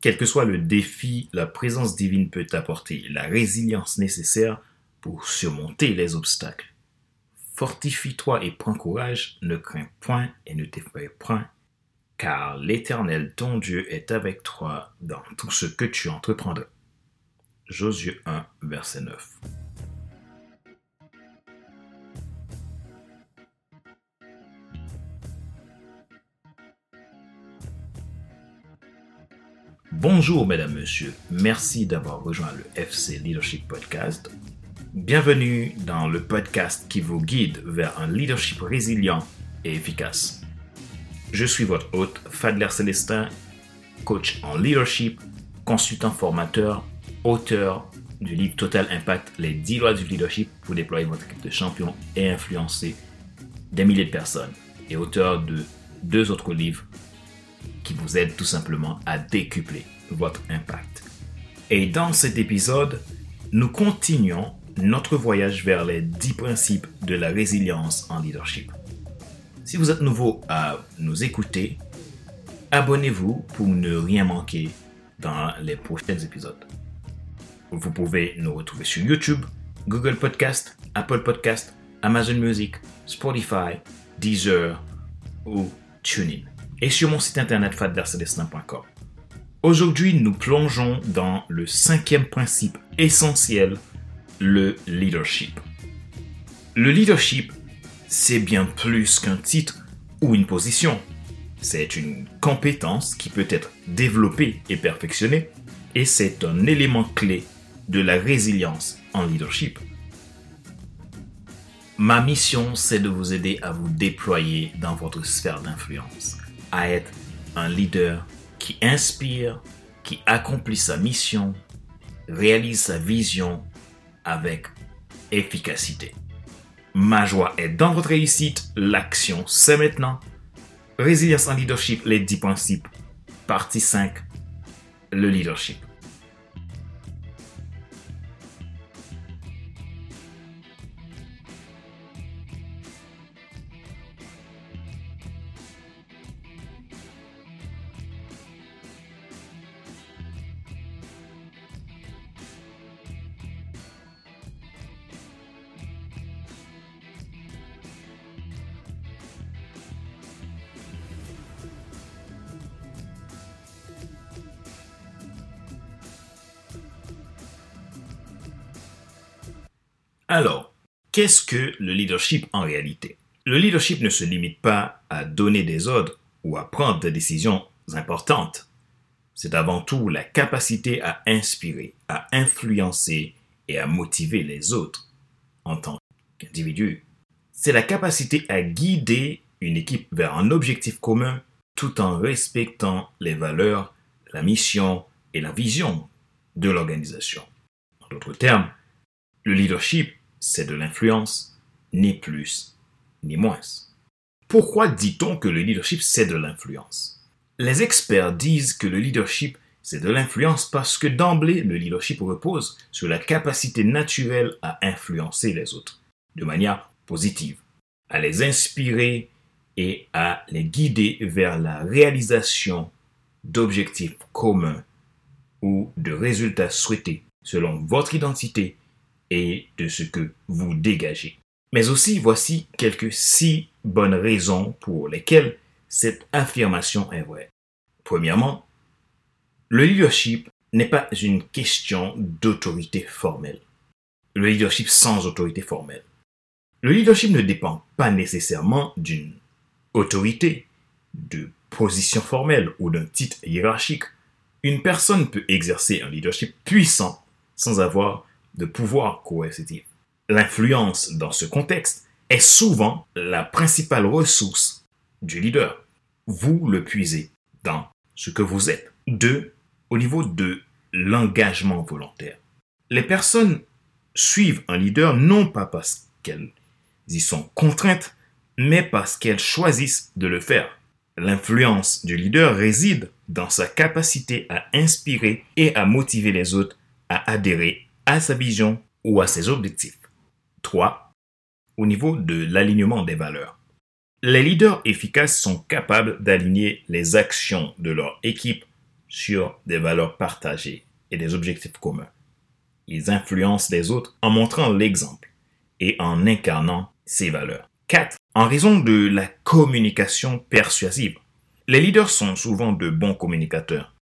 Quel que soit le défi, la présence divine peut t'apporter la résilience nécessaire pour surmonter les obstacles. Fortifie-toi et prends courage, ne crains point et ne t'effraie point, car l'Éternel ton Dieu est avec toi dans tout ce que tu entreprendras. Josué 1, verset 9. Bonjour mesdames, messieurs, merci d'avoir rejoint le FC Leadership Podcast. Bienvenue dans le podcast qui vous guide vers un leadership résilient et efficace. Je suis votre hôte, Fadler Célestin, coach en leadership, consultant formateur, auteur du livre Total Impact, les 10 lois du leadership pour déployer votre équipe de champions et influencer des milliers de personnes, et auteur de deux autres livres qui vous aide tout simplement à décupler votre impact. Et dans cet épisode, nous continuons notre voyage vers les 10 principes de la résilience en leadership. Si vous êtes nouveau à nous écouter, abonnez-vous pour ne rien manquer dans les prochains épisodes. Vous pouvez nous retrouver sur YouTube, Google Podcast, Apple Podcast, Amazon Music, Spotify, Deezer ou TuneIn et sur mon site internet fadversedestin.com. Aujourd'hui, nous plongeons dans le cinquième principe essentiel, le leadership. Le leadership, c'est bien plus qu'un titre ou une position. C'est une compétence qui peut être développée et perfectionnée et c'est un élément clé de la résilience en leadership. Ma mission, c'est de vous aider à vous déployer dans votre sphère d'influence à être un leader qui inspire, qui accomplit sa mission, réalise sa vision avec efficacité. Ma joie est dans votre réussite, l'action c'est maintenant. Résilience en leadership, les 10 principes. Partie 5, le leadership. Alors, qu'est-ce que le leadership en réalité? Le leadership ne se limite pas à donner des ordres ou à prendre des décisions importantes. C'est avant tout la capacité à inspirer, à influencer et à motiver les autres en tant qu'individu. C'est la capacité à guider une équipe vers un objectif commun tout en respectant les valeurs, la mission et la vision de l'organisation. En d'autres termes, le leadership c'est de l'influence, ni plus, ni moins. Pourquoi dit-on que le leadership, c'est de l'influence? Les experts disent que le leadership, c'est de l'influence parce que d'emblée, le leadership repose sur la capacité naturelle à influencer les autres de manière positive, à les inspirer et à les guider vers la réalisation d'objectifs communs ou de résultats souhaités selon votre identité et de ce que vous dégagez. Mais aussi, voici quelques six bonnes raisons pour lesquelles cette affirmation est vraie. Premièrement, le leadership n'est pas une question d'autorité formelle. Le leadership sans autorité formelle. Le leadership ne dépend pas nécessairement d'une autorité, de position formelle ou d'un titre hiérarchique. Une personne peut exercer un leadership puissant sans avoir de pouvoir coercitif. L'influence dans ce contexte est souvent la principale ressource du leader. Vous le puisez dans ce que vous êtes. Deux, au niveau de l'engagement volontaire. Les personnes suivent un leader non pas parce qu'elles y sont contraintes, mais parce qu'elles choisissent de le faire. L'influence du leader réside dans sa capacité à inspirer et à motiver les autres à adhérer à sa vision ou à ses objectifs. 3. Au niveau de l'alignement des valeurs. Les leaders efficaces sont capables d'aligner les actions de leur équipe sur des valeurs partagées et des objectifs communs. Ils influencent les autres en montrant l'exemple et en incarnant ces valeurs. 4. En raison de la communication persuasive. Les leaders sont souvent de bons communicateurs.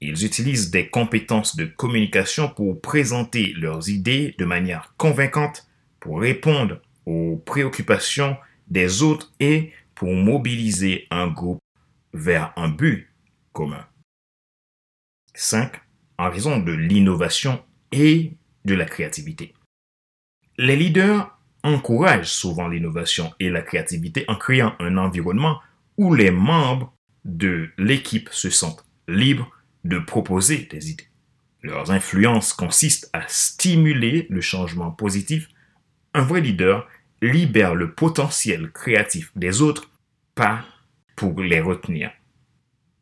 Ils utilisent des compétences de communication pour présenter leurs idées de manière convaincante, pour répondre aux préoccupations des autres et pour mobiliser un groupe vers un but commun. 5. En raison de l'innovation et de la créativité. Les leaders encouragent souvent l'innovation et la créativité en créant un environnement où les membres de l'équipe se sentent libres de proposer des idées. Leurs influences consistent à stimuler le changement positif. Un vrai leader libère le potentiel créatif des autres, pas pour les retenir.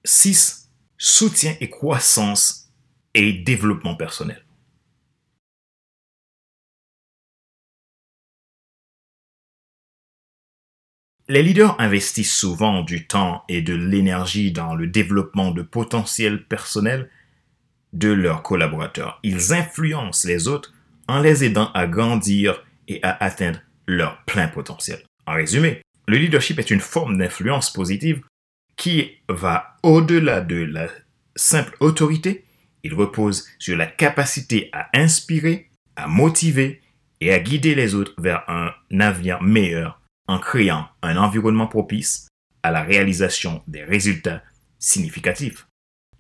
6. Soutien et croissance et développement personnel. Les leaders investissent souvent du temps et de l'énergie dans le développement de potentiel personnel de leurs collaborateurs. Ils influencent les autres en les aidant à grandir et à atteindre leur plein potentiel. En résumé, le leadership est une forme d'influence positive qui va au-delà de la simple autorité. Il repose sur la capacité à inspirer, à motiver et à guider les autres vers un avenir meilleur en créant un environnement propice à la réalisation des résultats significatifs.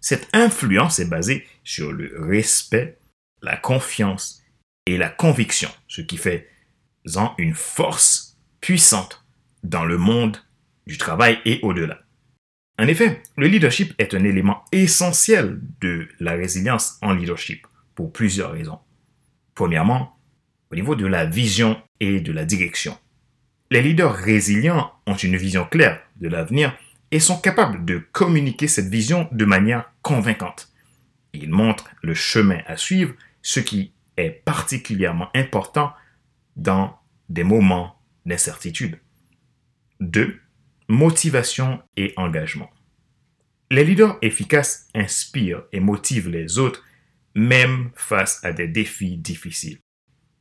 Cette influence est basée sur le respect, la confiance et la conviction, ce qui fait en une force puissante dans le monde du travail et au-delà. En effet, le leadership est un élément essentiel de la résilience en leadership pour plusieurs raisons. Premièrement, au niveau de la vision et de la direction. Les leaders résilients ont une vision claire de l'avenir et sont capables de communiquer cette vision de manière convaincante. Ils montrent le chemin à suivre, ce qui est particulièrement important dans des moments d'incertitude. 2. Motivation et engagement. Les leaders efficaces inspirent et motivent les autres même face à des défis difficiles.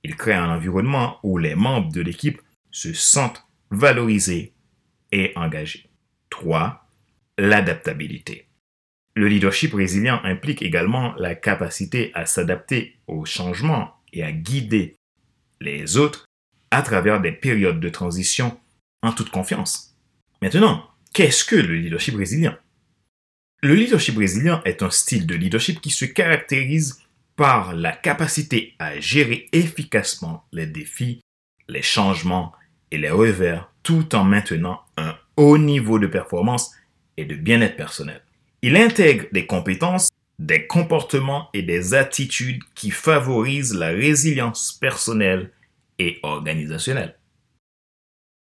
Ils créent un environnement où les membres de l'équipe se sentent valorisés et engagés. 3. L'adaptabilité. Le leadership résilient implique également la capacité à s'adapter aux changements et à guider les autres à travers des périodes de transition en toute confiance. Maintenant, qu'est-ce que le leadership résilient Le leadership résilient est un style de leadership qui se caractérise par la capacité à gérer efficacement les défis, les changements et les revers tout en maintenant un haut niveau de performance et de bien-être personnel. Il intègre des compétences, des comportements et des attitudes qui favorisent la résilience personnelle et organisationnelle.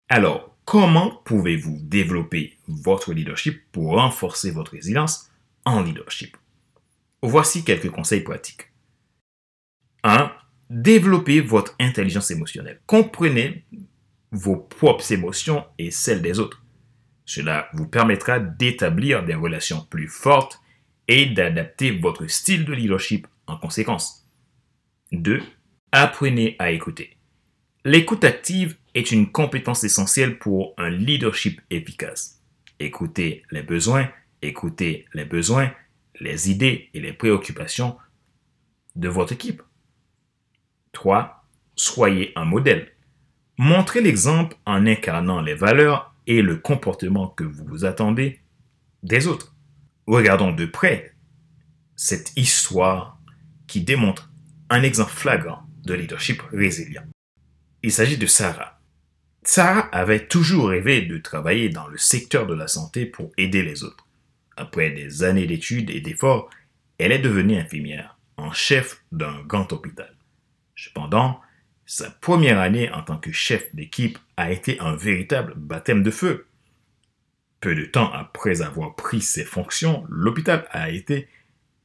Alors, comment pouvez-vous développer votre leadership pour renforcer votre résilience en leadership? Voici quelques conseils pratiques. 1. Développez votre intelligence émotionnelle. Comprenez vos propres émotions et celles des autres. Cela vous permettra d'établir des relations plus fortes et d'adapter votre style de leadership en conséquence. 2. Apprenez à écouter. L'écoute active est une compétence essentielle pour un leadership efficace. Écoutez les besoins, écoutez les besoins, les idées et les préoccupations de votre équipe. 3. Soyez un modèle. Montrez l'exemple en incarnant les valeurs et le comportement que vous vous attendez des autres. Regardons de près cette histoire qui démontre un exemple flagrant de leadership résilient. Il s'agit de Sarah. Sarah avait toujours rêvé de travailler dans le secteur de la santé pour aider les autres. Après des années d'études et d'efforts, elle est devenue infirmière, en chef d'un grand hôpital. Cependant, sa première année en tant que chef d'équipe a été un véritable baptême de feu. Peu de temps après avoir pris ses fonctions, l'hôpital a été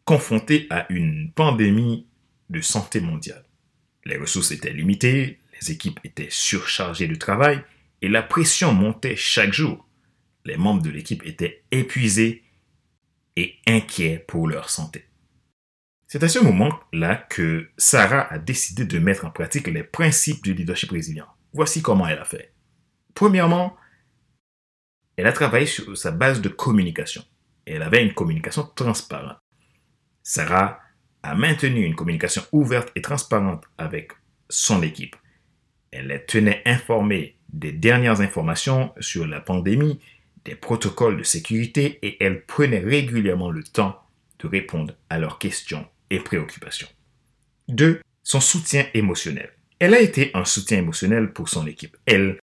confronté à une pandémie de santé mondiale. Les ressources étaient limitées, les équipes étaient surchargées de travail et la pression montait chaque jour. Les membres de l'équipe étaient épuisés et inquiets pour leur santé. C'est à ce moment-là que Sarah a décidé de mettre en pratique les principes du leadership résilient. Voici comment elle a fait. Premièrement, elle a travaillé sur sa base de communication. Elle avait une communication transparente. Sarah a maintenu une communication ouverte et transparente avec son équipe. Elle les tenait informés des dernières informations sur la pandémie, des protocoles de sécurité et elle prenait régulièrement le temps de répondre à leurs questions préoccupations. 2. Son soutien émotionnel. Elle a été un soutien émotionnel pour son équipe. Elle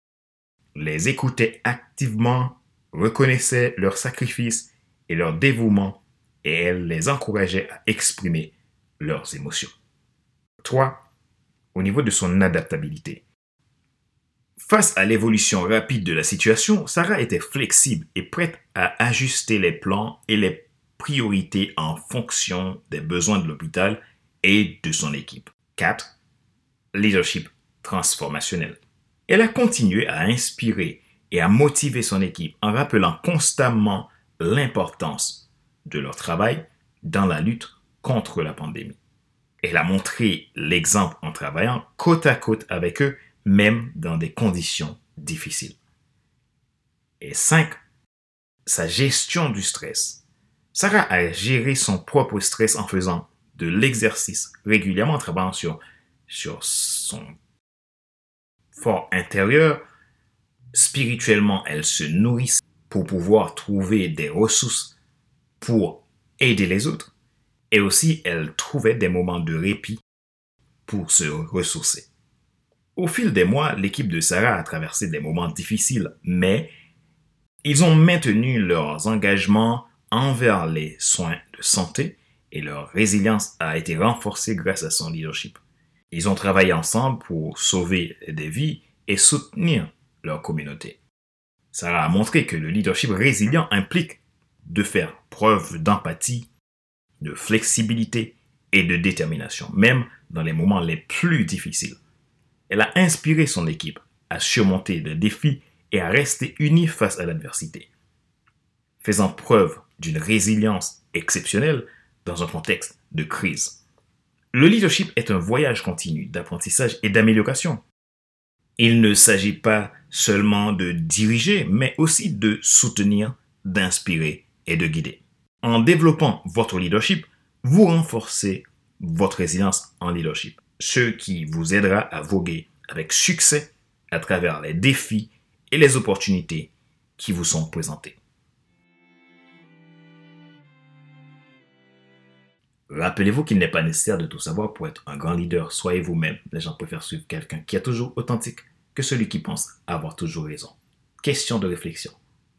les écoutait activement, reconnaissait leurs sacrifices et leur dévouement et elle les encourageait à exprimer leurs émotions. 3. Au niveau de son adaptabilité. Face à l'évolution rapide de la situation, Sarah était flexible et prête à ajuster les plans et les priorités en fonction des besoins de l'hôpital et de son équipe. 4. Leadership transformationnel. Elle a continué à inspirer et à motiver son équipe en rappelant constamment l'importance de leur travail dans la lutte contre la pandémie. Elle a montré l'exemple en travaillant côte à côte avec eux, même dans des conditions difficiles. Et 5. Sa gestion du stress. Sarah a géré son propre stress en faisant de l'exercice régulièrement, en travaillant sur, sur son fort intérieur. Spirituellement, elle se nourrit pour pouvoir trouver des ressources pour aider les autres. Et aussi, elle trouvait des moments de répit pour se ressourcer. Au fil des mois, l'équipe de Sarah a traversé des moments difficiles, mais ils ont maintenu leurs engagements envers les soins de santé et leur résilience a été renforcée grâce à son leadership. Ils ont travaillé ensemble pour sauver des vies et soutenir leur communauté. Sarah a montré que le leadership résilient implique de faire preuve d'empathie, de flexibilité et de détermination, même dans les moments les plus difficiles. Elle a inspiré son équipe à surmonter des défis et à rester unis face à l'adversité. Faisant preuve d'une résilience exceptionnelle dans un contexte de crise. Le leadership est un voyage continu d'apprentissage et d'amélioration. Il ne s'agit pas seulement de diriger, mais aussi de soutenir, d'inspirer et de guider. En développant votre leadership, vous renforcez votre résilience en leadership, ce qui vous aidera à voguer avec succès à travers les défis et les opportunités qui vous sont présentés. Rappelez-vous qu'il n'est pas nécessaire de tout savoir pour être un grand leader. Soyez vous-même. Les gens préfèrent suivre quelqu'un qui est toujours authentique que celui qui pense avoir toujours raison. Question de réflexion.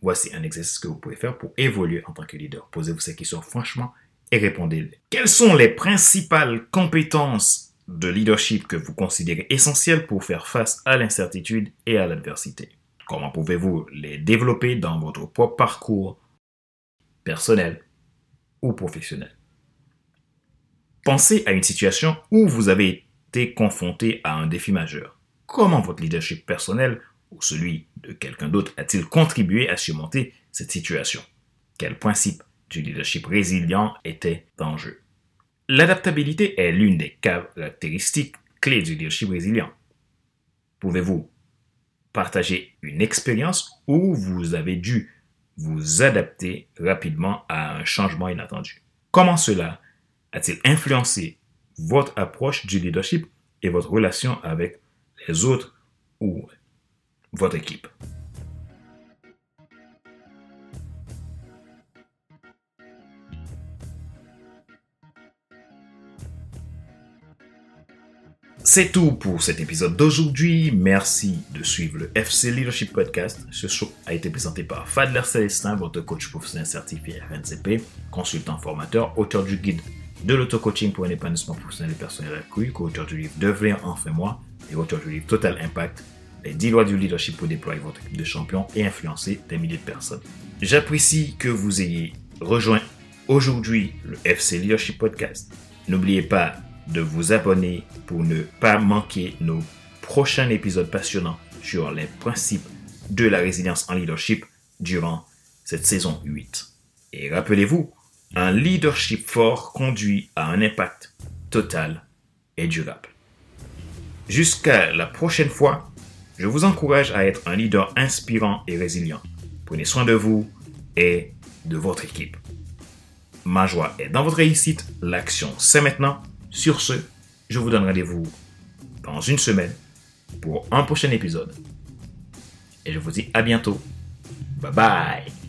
Voici un exercice que vous pouvez faire pour évoluer en tant que leader. Posez-vous ces questions franchement et répondez-les. Quelles sont les principales compétences de leadership que vous considérez essentielles pour faire face à l'incertitude et à l'adversité? Comment pouvez-vous les développer dans votre propre parcours personnel ou professionnel? Pensez à une situation où vous avez été confronté à un défi majeur. Comment votre leadership personnel ou celui de quelqu'un d'autre a-t-il contribué à surmonter cette situation? Quel principe du leadership résilient était en jeu? L'adaptabilité est l'une des caractéristiques clés du leadership résilient. Pouvez-vous partager une expérience où vous avez dû vous adapter rapidement à un changement inattendu? Comment cela a-t-il influencé votre approche du leadership et votre relation avec les autres ou votre équipe? C'est tout pour cet épisode d'aujourd'hui. Merci de suivre le FC Leadership Podcast. Ce show a été présenté par Fadler Célestin, votre coach professionnel certifié RNCP, consultant formateur, auteur du guide de l'auto-coaching pour un épanouissement professionnel et personnel accru, co-auteur du livre Devenir enfin moi et auteur du livre Total Impact, les 10 lois du leadership pour déployer votre équipe de champions et influencer des milliers de personnes. J'apprécie que vous ayez rejoint aujourd'hui le FC Leadership Podcast. N'oubliez pas de vous abonner pour ne pas manquer nos prochains épisodes passionnants sur les principes de la résilience en leadership durant cette saison 8. Et rappelez-vous, Un leadership fort conduit à un impact total et durable. Jusqu'à la prochaine fois, je vous encourage à être un leader inspirant et résilient. Prenez soin de vous et de votre équipe. Ma joie est dans votre réussite. L'action, c'est maintenant. Sur ce, je vous donne rendez-vous dans une semaine pour un prochain épisode. Et je vous dis à bientôt. Bye bye.